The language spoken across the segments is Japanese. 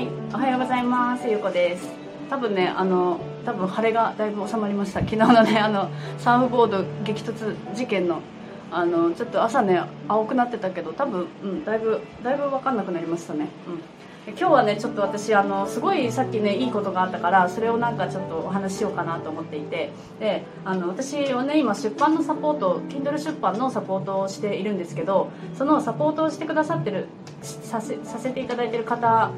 はい、おはようございます。ゆうこです。多分ね、あの、多分晴れがだいぶ収まりました。昨日のね、あの、サーフボード激突事件の。あの、ちょっと朝ね、青くなってたけど、多分、うん、だいぶ、だいぶ分かんなくなりましたね。うん。今日はねちょっと私あのすごいさっきねいいことがあったからそれをなんかちょっとお話ししようかなと思っていてであの私はね今出版のサポート Kindle 出版のサポートをしているんですけどそのサポートをしてくださってるさせさせていただいてる方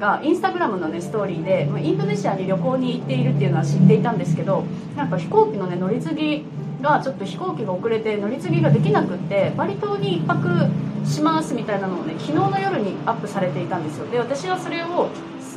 がインスタグラムのねストーリーでインドネシアに旅行に行っているっていうのは知っていたんですけどなんか飛行機のね乗り継ぎがちょっと飛行機が遅れて乗り継ぎができなくってバリ島に1泊しますみたいなのをね昨日の夜にアップされていたんですよ。で私はそれを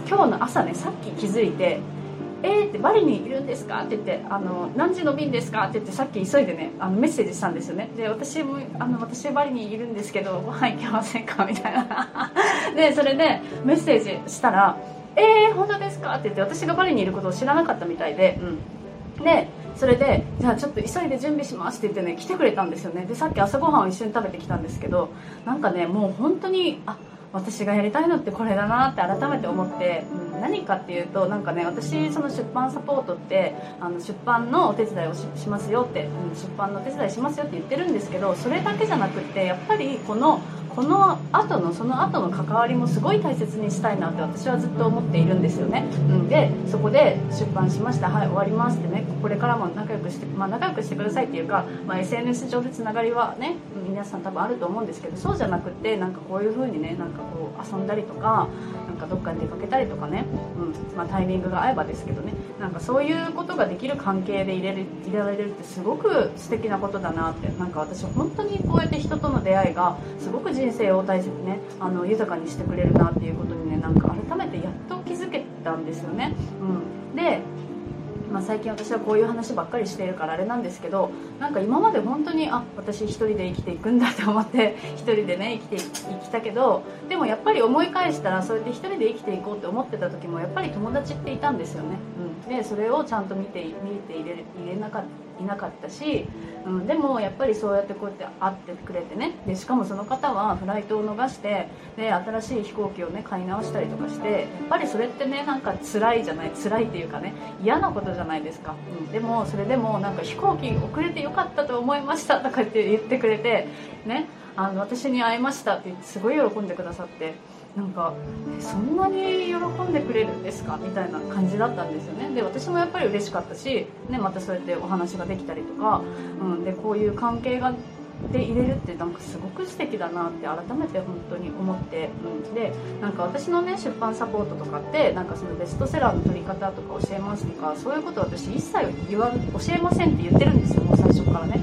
今日の朝ねさっき気づいて「えー」って「バリにいるんですか?」って言ってあの「何時の便ですか?」って言ってさっき急いでねあのメッセージしたんですよねで私もあの私バリにいるんですけどご飯行けませんか？みたいな でそれでメッセージしたら「えー、本当ですか?」って言って私がバリにいることを知らなかったみたいでうんでそれでじゃあちょっと急いで準備しますって言ってね来てくれたんですよねでさっき朝ごはんを一緒に食べてきたんですけどなんかねもう本当にあ私がやりたいのってこれだなって改めて思って、うん、何かっていうとなんかね私その出版サポートってあの出版のお手伝いをしますよって、うん、出版のお手伝いしますよって言ってるんですけどそれだけじゃなくてやっぱりこのこの後のその後の関わりもすごい大切にしたいなって私はずっと思っているんですよね、うん、でそこで出版しました。はい終わりますってね。これからも仲良くして、まあ、仲良くしてくださいっていうか、まあ、SNS 上でつながりはね皆さん多分あると思うんですけどそうじゃなくてなんかこういう風にねなんかこう遊んだりとかなんかどっかに出かけたりとかね、うん。まあ、タイミングが合えばですけどね。なんかそういうことができる関係で入れる入れられるってすごく素敵なことだなって。なんか私本当にこうやって人との出会いがすごく人人生を大切にねあの豊かにしてくれるなっていうことにねなんか改めてやっと気づけたんですよね、うん、でまあ、最近私はこういう話ばっかりしているからあれなんですけどなんか今まで本当にあ私一人で生きていくんだと思って 一人でね生きていきたけどでもやっぱり思い返したらそうやって一人で生きていこうって思ってた時もやっぱり友達っていたんですよね、うん、でそれをちゃんと見て見て入れれなかいなかったし、うん、でもやっぱりそうやってこうやって会ってくれてね。でしかもその方はフライトを逃してで新しい飛行機をね買い直したりとかしてやっぱりそれってねなんか辛いじゃない辛いっていうかね嫌なことじゃないですか、うん、でもそれでもなんか飛行機遅れてよかったと思いましたとかって言ってくれてねあの私に会いましたって言ってすごい喜んでくださって。なんかそんなに喜んでくれるんですか？みたいな感じだったんですよね。で私もやっぱり嬉しかったし、ね、またそうやってお話ができたりとか、うん、でこういう関係がで入れるってなんかすごく素敵だなって改めて本当に思って、うん、でなんか私のね出版サポートとかってなんかそのベストセラーの取り方とか教えますとかそういうこと私一切言わ教えませんって言ってるんですよもう最初からね、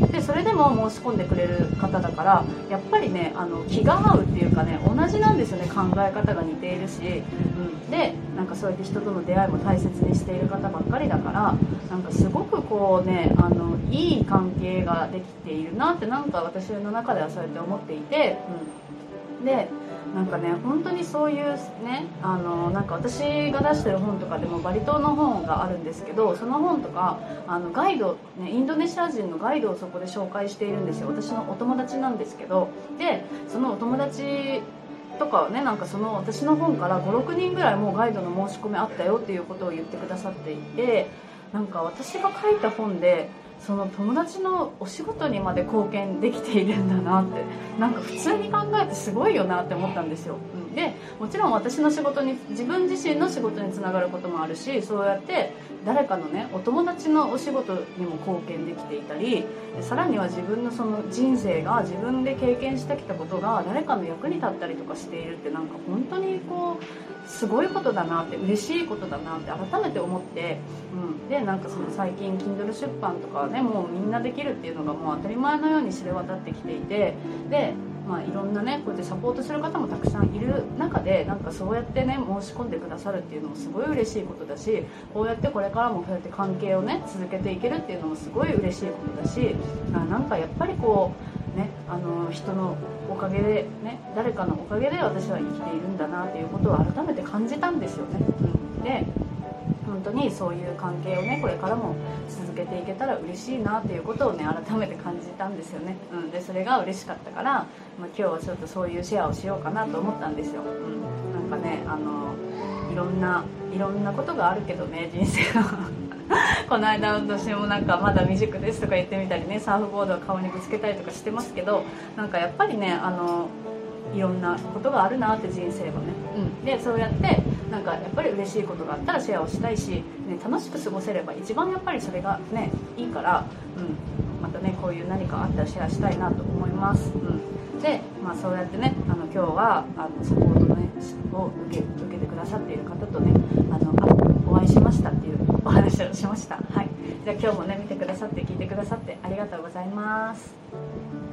うん、でそれでも申し込んでくれる方だからやっぱりねあの気が合うっていうかね同じなんですよね考え方が似ているし、うん、でなんかそうやって人との出会いも大切にしている方ばっかりだからなんかすごくこうねあのいい関係ができているなってなんか私の中ではそうやって思っていて、うん、でなんかね本当にそういうねあのなんか私が出してる本とかでもバリ島の本があるんですけどその本とかあのガイド、ね、インドネシア人のガイドをそこで紹介しているんですよ。私のお友達なんですけど。でそのお友達とかねなんかその私の本から56人ぐらいもうガイドの申し込みあったよっていうことを言ってくださっていてなんか私が書いた本でその友達のお仕事にまで貢献できているんだなってなんか普通に考えてすごいよなって思ったんですよ、でもちろん私の仕事に自分自身の仕事につながることもあるしそうやって誰かのねお友達のお仕事にも貢献できていたりさらには自分のその人生が自分で経験してきたことが誰かの役に立ったりとかしているってなんか本当にこうすごいことだなって嬉しいことだなって改めて思って、うん、でなんかその最近 Kindle 出版とかねもうみんなできるっていうのがもう当たり前のように知れ渡ってきていてでまあ、いろんなねこうやってサポートする方もたくさんいる中でなんかそうやってね申し込んでくださるっていうのもすごい嬉しいことだしこうやってこれからもそうやって関係をね続けていけるっていうのもすごい嬉しいことだしあなんかやっぱりこうねあの人のおかげでね誰かのおかげで私は生きているんだなっていうことを改めて感じたんですよね。うん、で本当にそういう関係をねこれからも続けていけたら嬉しいなっていうことをね改めて感じたんですよね、うん、でそれが嬉しかったから、まあ、今日はちょっとそういうシェアをしようかなと思ったんですよ、うん、なんかねあのいろんないろんなことがあるけどね人生はこの間私もなんかまだ未熟ですとか言ってみたりねサーフボードを顔にぶつけたりとかしてますけどなんかやっぱりねあのいろんなことがあるなって人生はね、うん、でそうやってなんかやっぱり嬉しいことがあったらシェアをしたいし、ね、楽しく過ごせれば一番やっぱりそれがねいいから、うん、またねこういう何かあったらシェアしたいなと思います、うん、で、まあ、そうやってねあの今日はあのサポート、ね、を受け受けてくださっている方とねあのお会いしましたっていうお話をしましたはいじゃあ今日もね見てくださって聞いてくださってありがとうございます。